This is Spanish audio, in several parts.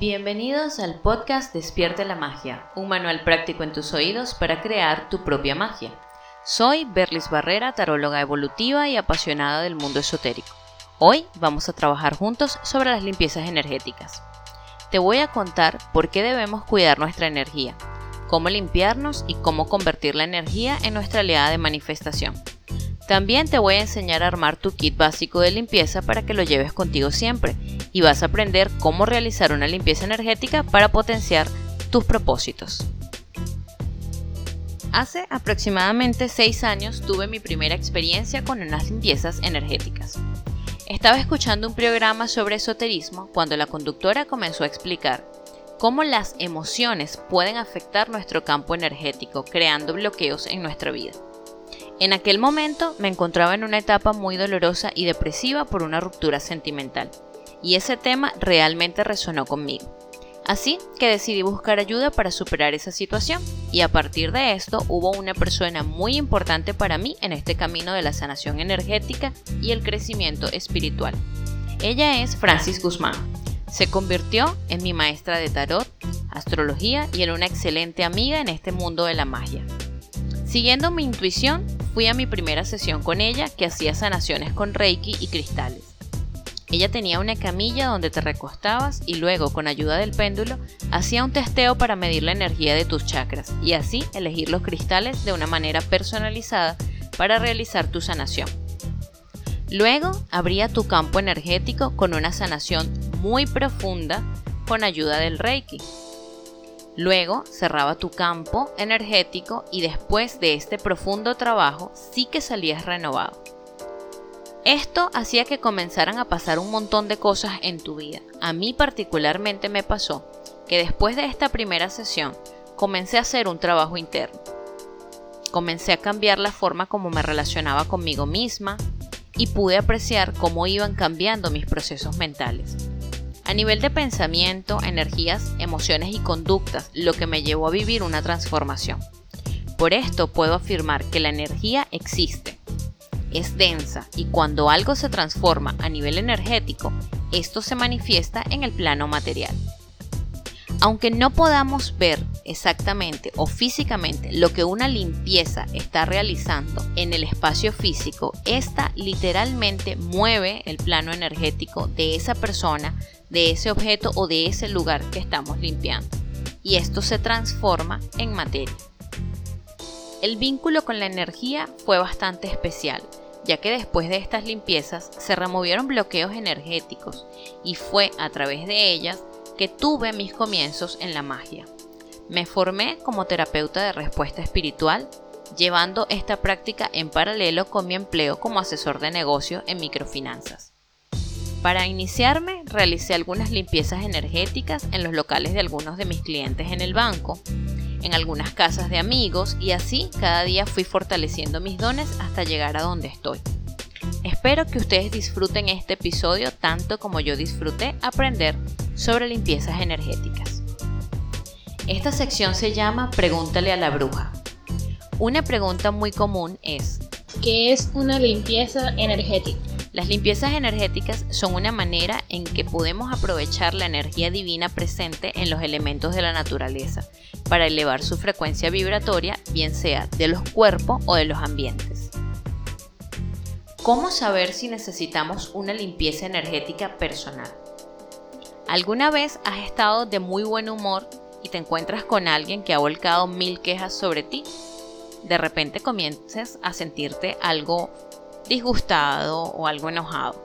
Bienvenidos al podcast Despierte la Magia, un manual práctico en tus oídos para crear tu propia magia. Soy Berlis Barrera, taróloga evolutiva y apasionada del mundo esotérico. Hoy vamos a trabajar juntos sobre las limpiezas energéticas. Te voy a contar por qué debemos cuidar nuestra energía, cómo limpiarnos y cómo convertir la energía en nuestra aliada de manifestación. También te voy a enseñar a armar tu kit básico de limpieza para que lo lleves contigo siempre y vas a aprender cómo realizar una limpieza energética para potenciar tus propósitos. Hace aproximadamente 6 años tuve mi primera experiencia con unas limpiezas energéticas. Estaba escuchando un programa sobre esoterismo cuando la conductora comenzó a explicar cómo las emociones pueden afectar nuestro campo energético, creando bloqueos en nuestra vida. En aquel momento me encontraba en una etapa muy dolorosa y depresiva por una ruptura sentimental, y ese tema realmente resonó conmigo. Así que decidí buscar ayuda para superar esa situación y a partir de esto hubo una persona muy importante para mí en este camino de la sanación energética y el crecimiento espiritual. Ella es Francis Guzmán. Se convirtió en mi maestra de tarot, astrología y en una excelente amiga en este mundo de la magia. Siguiendo mi intuición, fui a mi primera sesión con ella que hacía sanaciones con Reiki y cristales. Ella tenía una camilla donde te recostabas y luego con ayuda del péndulo hacía un testeo para medir la energía de tus chakras y así elegir los cristales de una manera personalizada para realizar tu sanación. Luego abría tu campo energético con una sanación muy profunda con ayuda del Reiki. Luego cerraba tu campo energético y después de este profundo trabajo sí que salías renovado. Esto hacía que comenzaran a pasar un montón de cosas en tu vida. A mí particularmente me pasó que después de esta primera sesión comencé a hacer un trabajo interno. Comencé a cambiar la forma como me relacionaba conmigo misma y pude apreciar cómo iban cambiando mis procesos mentales a nivel de pensamiento, energías, emociones y conductas, lo que me llevó a vivir una transformación. Por esto puedo afirmar que la energía existe, es densa y cuando algo se transforma a nivel energético, esto se manifiesta en el plano material. Aunque no podamos ver exactamente o físicamente lo que una limpieza está realizando en el espacio físico, esta literalmente mueve el plano energético de esa persona de ese objeto o de ese lugar que estamos limpiando. Y esto se transforma en materia. El vínculo con la energía fue bastante especial, ya que después de estas limpiezas se removieron bloqueos energéticos y fue a través de ellas que tuve mis comienzos en la magia. Me formé como terapeuta de respuesta espiritual, llevando esta práctica en paralelo con mi empleo como asesor de negocio en microfinanzas. Para iniciarme, realicé algunas limpiezas energéticas en los locales de algunos de mis clientes en el banco, en algunas casas de amigos y así cada día fui fortaleciendo mis dones hasta llegar a donde estoy. Espero que ustedes disfruten este episodio tanto como yo disfruté aprender sobre limpiezas energéticas. Esta sección se llama Pregúntale a la bruja. Una pregunta muy común es ¿Qué es una limpieza energética? Las limpiezas energéticas son una manera en que podemos aprovechar la energía divina presente en los elementos de la naturaleza para elevar su frecuencia vibratoria, bien sea de los cuerpos o de los ambientes. ¿Cómo saber si necesitamos una limpieza energética personal? ¿Alguna vez has estado de muy buen humor y te encuentras con alguien que ha volcado mil quejas sobre ti? De repente comiences a sentirte algo disgustado o algo enojado.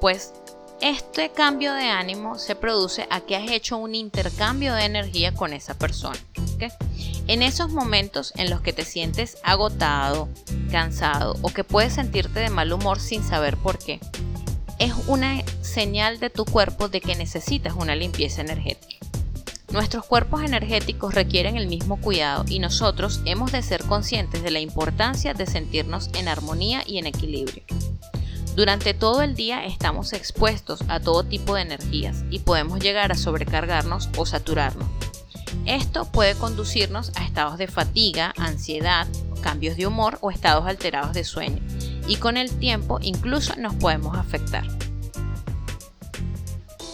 Pues este cambio de ánimo se produce a que has hecho un intercambio de energía con esa persona. En esos momentos en los que te sientes agotado, cansado o que puedes sentirte de mal humor sin saber por qué, es una señal de tu cuerpo de que necesitas una limpieza energética. Nuestros cuerpos energéticos requieren el mismo cuidado y nosotros hemos de ser conscientes de la importancia de sentirnos en armonía y en equilibrio. Durante todo el día estamos expuestos a todo tipo de energías y podemos llegar a sobrecargarnos o saturarnos. Esto puede conducirnos a estados de fatiga, ansiedad, cambios de humor o estados alterados de sueño y con el tiempo incluso nos podemos afectar.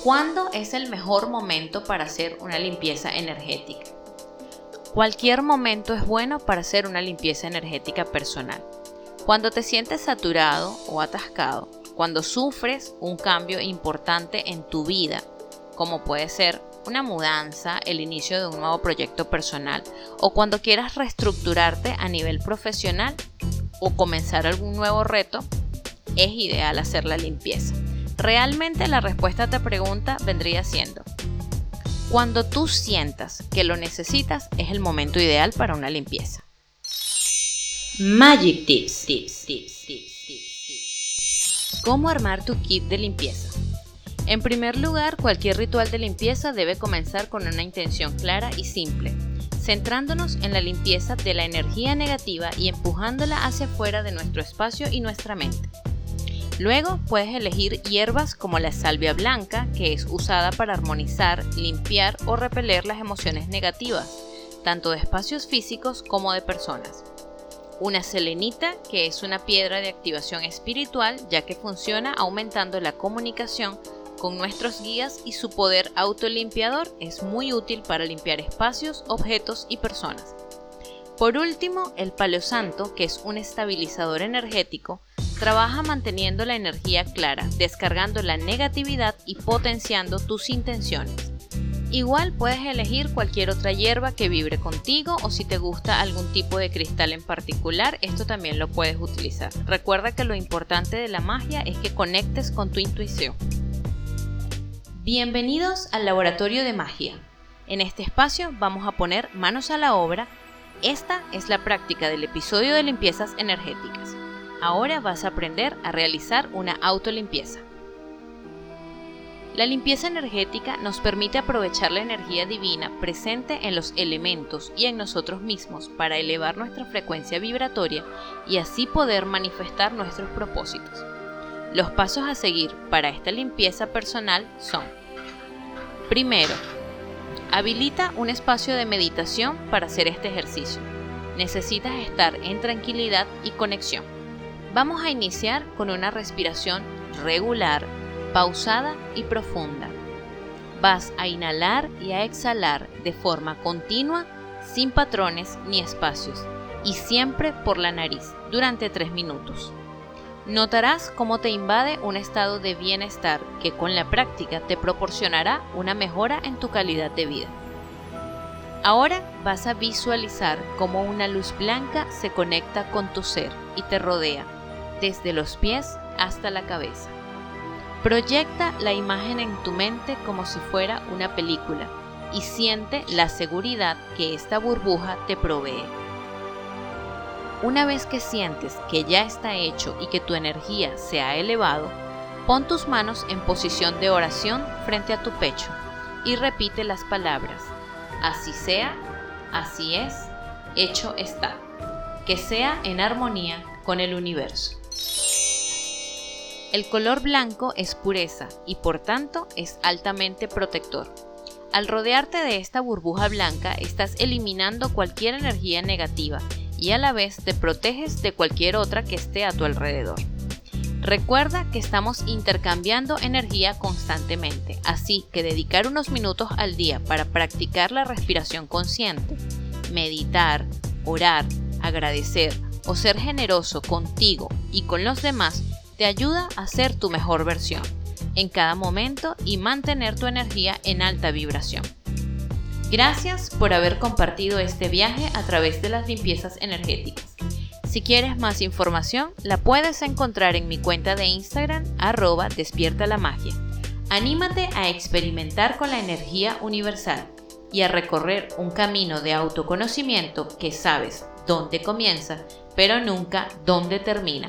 ¿Cuándo es el mejor momento para hacer una limpieza energética? Cualquier momento es bueno para hacer una limpieza energética personal. Cuando te sientes saturado o atascado, cuando sufres un cambio importante en tu vida, como puede ser una mudanza, el inicio de un nuevo proyecto personal o cuando quieras reestructurarte a nivel profesional o comenzar algún nuevo reto, es ideal hacer la limpieza. Realmente la respuesta a esta pregunta vendría siendo, cuando tú sientas que lo necesitas es el momento ideal para una limpieza. Magic Tips, tips, tips, tips, tips. ¿Cómo armar tu kit de limpieza? En primer lugar, cualquier ritual de limpieza debe comenzar con una intención clara y simple, centrándonos en la limpieza de la energía negativa y empujándola hacia fuera de nuestro espacio y nuestra mente. Luego puedes elegir hierbas como la salvia blanca, que es usada para armonizar, limpiar o repeler las emociones negativas, tanto de espacios físicos como de personas. Una selenita, que es una piedra de activación espiritual, ya que funciona aumentando la comunicación con nuestros guías y su poder autolimpiador es muy útil para limpiar espacios, objetos y personas. Por último, el palo santo, que es un estabilizador energético, trabaja manteniendo la energía clara, descargando la negatividad y potenciando tus intenciones. Igual puedes elegir cualquier otra hierba que vibre contigo o si te gusta algún tipo de cristal en particular, esto también lo puedes utilizar. Recuerda que lo importante de la magia es que conectes con tu intuición. Bienvenidos al Laboratorio de Magia. En este espacio vamos a poner manos a la obra. Esta es la práctica del episodio de limpiezas energéticas. Ahora vas a aprender a realizar una autolimpieza. La limpieza energética nos permite aprovechar la energía divina presente en los elementos y en nosotros mismos para elevar nuestra frecuencia vibratoria y así poder manifestar nuestros propósitos. Los pasos a seguir para esta limpieza personal son, primero, habilita un espacio de meditación para hacer este ejercicio. Necesitas estar en tranquilidad y conexión. Vamos a iniciar con una respiración regular, pausada y profunda. Vas a inhalar y a exhalar de forma continua, sin patrones ni espacios, y siempre por la nariz durante 3 minutos. Notarás cómo te invade un estado de bienestar que con la práctica te proporcionará una mejora en tu calidad de vida. Ahora vas a visualizar cómo una luz blanca se conecta con tu ser y te rodea, desde los pies hasta la cabeza. Proyecta la imagen en tu mente como si fuera una película y siente la seguridad que esta burbuja te provee. Una vez que sientes que ya está hecho y que tu energía se ha elevado, pon tus manos en posición de oración frente a tu pecho y repite las palabras, así sea, así es, hecho está, que sea en armonía con el universo. El color blanco es pureza y por tanto es altamente protector. Al rodearte de esta burbuja blanca estás eliminando cualquier energía negativa y a la vez te proteges de cualquier otra que esté a tu alrededor. Recuerda que estamos intercambiando energía constantemente, así que dedicar unos minutos al día para practicar la respiración consciente, meditar, orar, agradecer o ser generoso contigo y con los demás te ayuda a ser tu mejor versión en cada momento y mantener tu energía en alta vibración. Gracias por haber compartido este viaje a través de las limpiezas energéticas. Si quieres más información, la puedes encontrar en mi cuenta de Instagram, arroba despierta la magia. Anímate a experimentar con la energía universal y a recorrer un camino de autoconocimiento que sabes dónde comienza, pero nunca dónde termina.